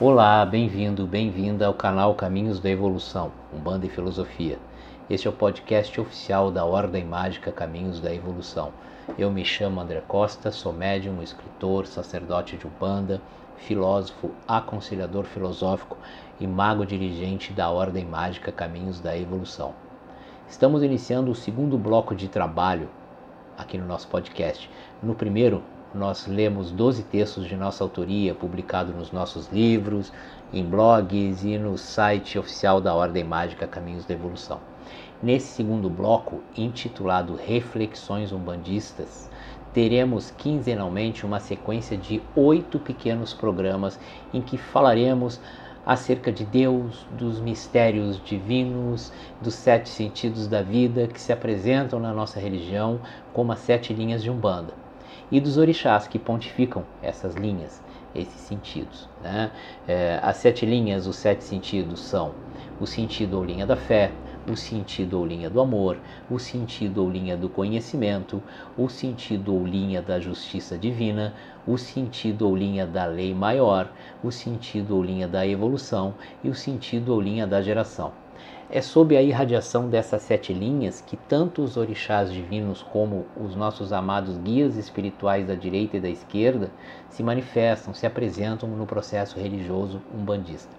Olá, bem-vindo, bem-vinda ao canal Caminhos da Evolução, Umbanda e Filosofia. Este é o podcast oficial da Ordem Mágica Caminhos da Evolução. Eu me chamo André Costa, sou médium, escritor, sacerdote de Umbanda, filósofo, aconselhador filosófico e mago dirigente da Ordem Mágica Caminhos da Evolução. Estamos iniciando o segundo bloco de trabalho aqui no nosso podcast. No primeiro, nós lemos 12 textos de nossa autoria, publicados nos nossos livros, em blogs e no site oficial da Ordem Mágica Caminhos da Evolução. Nesse segundo bloco, intitulado Reflexões Umbandistas, teremos quinzenalmente uma sequência de oito pequenos programas em que falaremos acerca de Deus, dos mistérios divinos, dos sete sentidos da vida que se apresentam na nossa religião como as sete linhas de Umbanda e dos orixás que pontificam essas linhas, esses sentidos. Né? É, as sete linhas, os sete sentidos são o sentido ou linha da fé, o sentido ou linha do amor, o sentido ou linha do conhecimento, o sentido ou linha da justiça divina, o sentido ou linha da lei maior, o sentido ou linha da evolução e o sentido ou linha da geração. É sob a irradiação dessas sete linhas que tanto os orixás divinos como os nossos amados guias espirituais da direita e da esquerda se manifestam, se apresentam no processo religioso umbandista.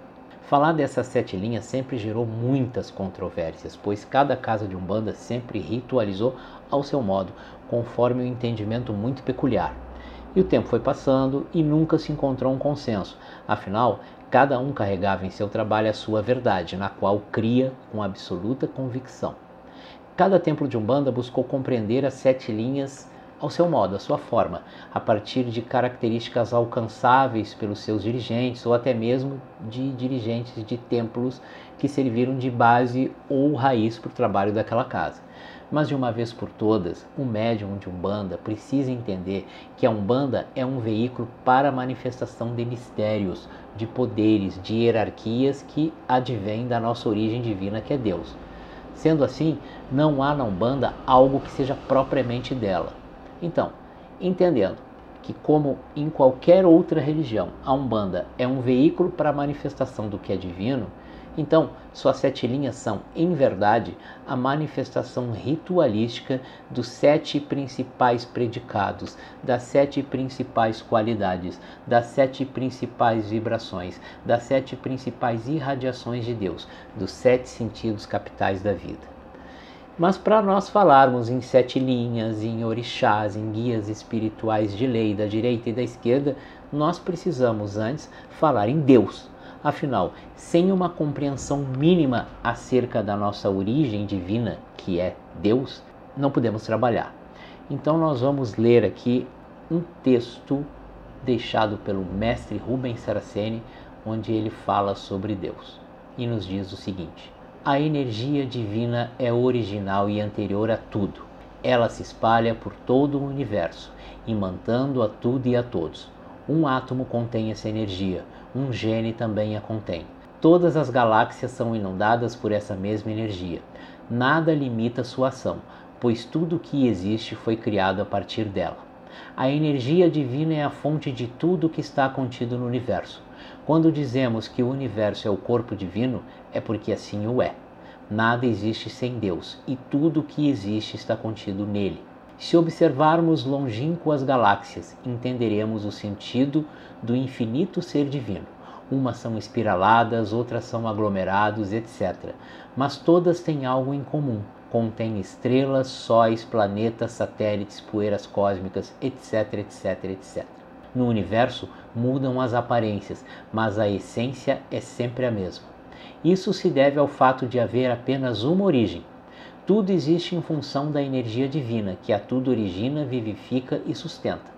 Falar dessas sete linhas sempre gerou muitas controvérsias, pois cada casa de Umbanda sempre ritualizou ao seu modo, conforme um entendimento muito peculiar. E o tempo foi passando e nunca se encontrou um consenso. Afinal, Cada um carregava em seu trabalho a sua verdade, na qual cria com absoluta convicção. Cada templo de Umbanda buscou compreender as sete linhas ao seu modo, à sua forma, a partir de características alcançáveis pelos seus dirigentes ou até mesmo de dirigentes de templos que serviram de base ou raiz para o trabalho daquela casa. Mas de uma vez por todas, o médium de Umbanda precisa entender que a Umbanda é um veículo para a manifestação de mistérios, de poderes, de hierarquias que advêm da nossa origem divina, que é Deus. Sendo assim, não há na Umbanda algo que seja propriamente dela. Então, entendendo que, como em qualquer outra religião, a Umbanda é um veículo para a manifestação do que é divino, então, suas sete linhas são, em verdade, a manifestação ritualística dos sete principais predicados, das sete principais qualidades, das sete principais vibrações, das sete principais irradiações de Deus, dos sete sentidos capitais da vida. Mas para nós falarmos em sete linhas, em orixás, em guias espirituais de lei da direita e da esquerda, nós precisamos antes falar em Deus Afinal, sem uma compreensão mínima acerca da nossa origem divina, que é Deus, não podemos trabalhar. Então, nós vamos ler aqui um texto deixado pelo mestre Rubens Saraceni, onde ele fala sobre Deus e nos diz o seguinte: A energia divina é original e anterior a tudo. Ela se espalha por todo o universo, imantando a tudo e a todos. Um átomo contém essa energia, um gene também a contém. Todas as galáxias são inundadas por essa mesma energia. Nada limita sua ação, pois tudo o que existe foi criado a partir dela. A energia divina é a fonte de tudo o que está contido no universo. Quando dizemos que o universo é o corpo divino, é porque assim o é. Nada existe sem Deus e tudo o que existe está contido nele. Se observarmos longínquas galáxias, entenderemos o sentido do infinito ser divino. Umas são espiraladas, outras são aglomerados, etc. Mas todas têm algo em comum. Contêm estrelas, sóis, planetas, satélites, poeiras cósmicas, etc, etc, etc. No universo mudam as aparências, mas a essência é sempre a mesma. Isso se deve ao fato de haver apenas uma origem, tudo existe em função da energia divina, que a tudo origina, vivifica e sustenta.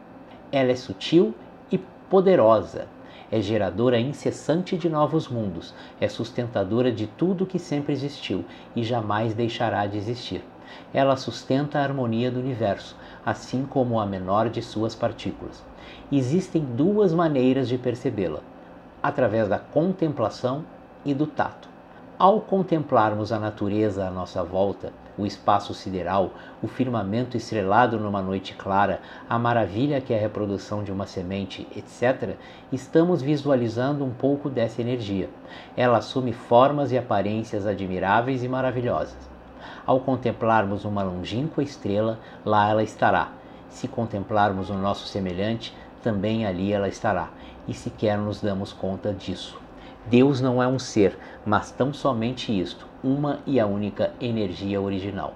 Ela é sutil e poderosa, é geradora incessante de novos mundos, é sustentadora de tudo que sempre existiu e jamais deixará de existir. Ela sustenta a harmonia do universo, assim como a menor de suas partículas. Existem duas maneiras de percebê-la: através da contemplação e do tato. Ao contemplarmos a natureza à nossa volta, o espaço sideral, o firmamento estrelado numa noite clara, a maravilha que é a reprodução de uma semente, etc., estamos visualizando um pouco dessa energia. Ela assume formas e aparências admiráveis e maravilhosas. Ao contemplarmos uma longínqua estrela, lá ela estará. Se contemplarmos o nosso semelhante, também ali ela estará, e sequer nos damos conta disso. Deus não é um ser, mas tão somente isto, uma e a única energia original.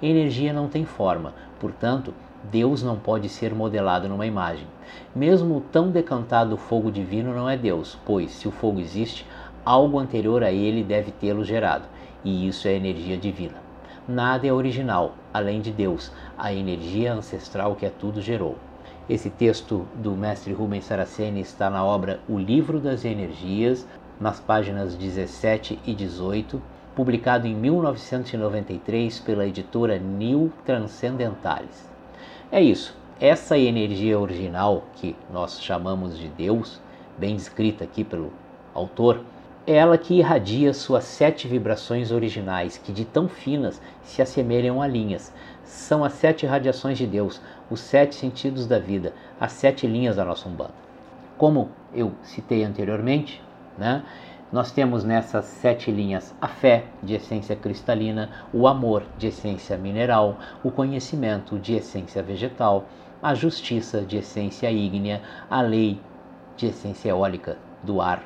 Energia não tem forma, portanto, Deus não pode ser modelado numa imagem. Mesmo o tão decantado fogo divino não é Deus, pois, se o fogo existe, algo anterior a ele deve tê-lo gerado, e isso é energia divina. Nada é original, além de Deus, a energia ancestral que a tudo gerou. Esse texto do mestre Rubens Saraceni está na obra O Livro das Energias, nas páginas 17 e 18, publicado em 1993 pela editora New Transcendentalis. É isso, essa energia original que nós chamamos de Deus, bem descrita aqui pelo autor, é ela que irradia suas sete vibrações originais, que de tão finas se assemelham a linhas. São as sete radiações de Deus, os sete sentidos da vida, as sete linhas da nossa Umbanda. Como eu citei anteriormente, né? Nós temos nessas sete linhas a fé, de essência cristalina, o amor, de essência mineral, o conhecimento, de essência vegetal, a justiça, de essência ígnea, a lei, de essência eólica, do ar,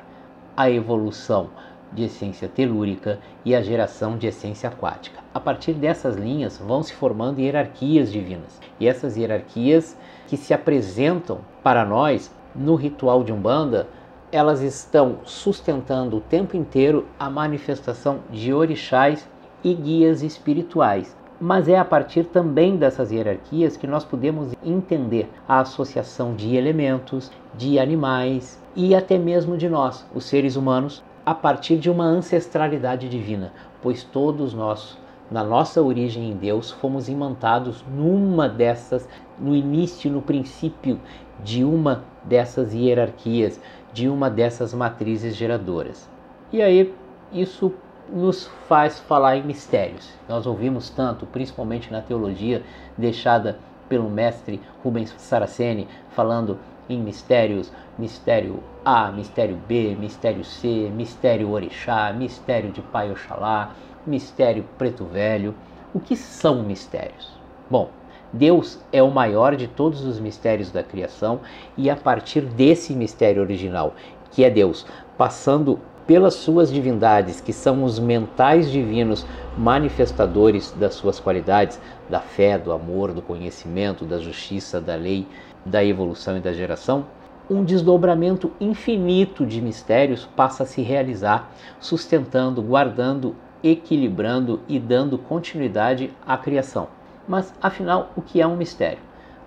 a evolução, de essência telúrica e a geração de essência aquática. A partir dessas linhas vão se formando hierarquias divinas. E essas hierarquias que se apresentam para nós no ritual de Umbanda elas estão sustentando o tempo inteiro a manifestação de orixás e guias espirituais. Mas é a partir também dessas hierarquias que nós podemos entender a associação de elementos, de animais e até mesmo de nós, os seres humanos, a partir de uma ancestralidade divina, pois todos nós, na nossa origem em Deus, fomos imantados numa dessas, no início, no princípio de uma dessas hierarquias, de uma dessas matrizes geradoras. E aí isso nos faz falar em mistérios. Nós ouvimos tanto, principalmente na teologia deixada pelo mestre Rubens Saraceni, falando em mistérios, mistério A, mistério B, mistério C, mistério Orixá, mistério de Pai Oxalá, mistério Preto Velho. O que são mistérios? Bom, Deus é o maior de todos os mistérios da criação e a partir desse mistério original, que é Deus, passando pelas suas divindades, que são os mentais divinos manifestadores das suas qualidades, da fé, do amor, do conhecimento, da justiça, da lei, da evolução e da geração, um desdobramento infinito de mistérios passa a se realizar, sustentando, guardando, equilibrando e dando continuidade à criação. Mas afinal, o que é um mistério?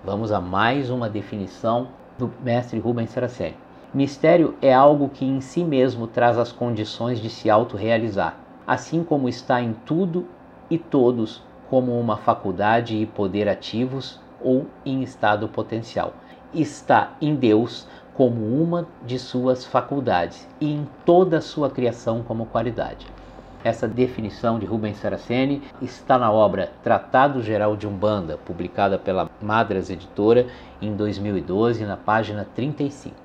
Vamos a mais uma definição do mestre Rubens Saraceni. Mistério é algo que em si mesmo traz as condições de se autorrealizar, assim como está em tudo e todos como uma faculdade e poder ativos ou em estado potencial. Está em Deus como uma de suas faculdades e em toda a sua criação como qualidade. Essa definição de Rubens Saraceni está na obra Tratado Geral de Umbanda, publicada pela Madras Editora em 2012, na página 35.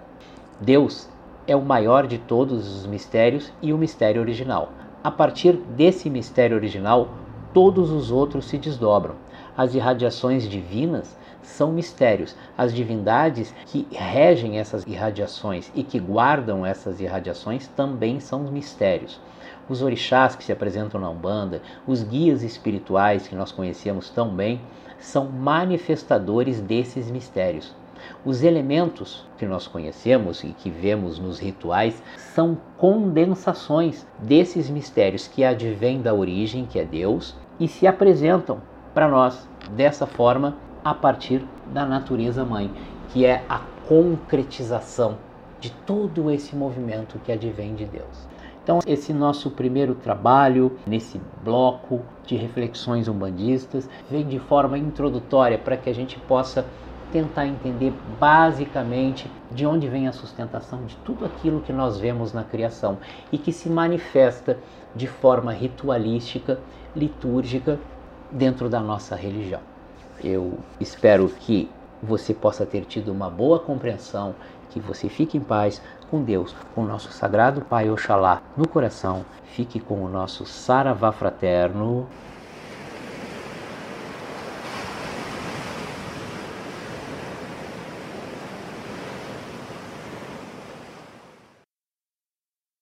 Deus é o maior de todos os mistérios e o mistério original. A partir desse mistério original, todos os outros se desdobram. As irradiações divinas são mistérios. As divindades que regem essas irradiações e que guardam essas irradiações também são mistérios os orixás que se apresentam na Umbanda, os guias espirituais que nós conhecemos tão bem, são manifestadores desses mistérios. Os elementos que nós conhecemos e que vemos nos rituais são condensações desses mistérios que advêm da origem, que é Deus, e se apresentam para nós dessa forma a partir da natureza mãe, que é a concretização de todo esse movimento que advém de Deus. Então, esse nosso primeiro trabalho, nesse bloco de reflexões umbandistas, vem de forma introdutória para que a gente possa tentar entender basicamente de onde vem a sustentação de tudo aquilo que nós vemos na criação e que se manifesta de forma ritualística, litúrgica dentro da nossa religião. Eu espero que você possa ter tido uma boa compreensão, que você fique em paz com Deus, com o nosso sagrado Pai Oxalá no coração. Fique com o nosso Saravá fraterno.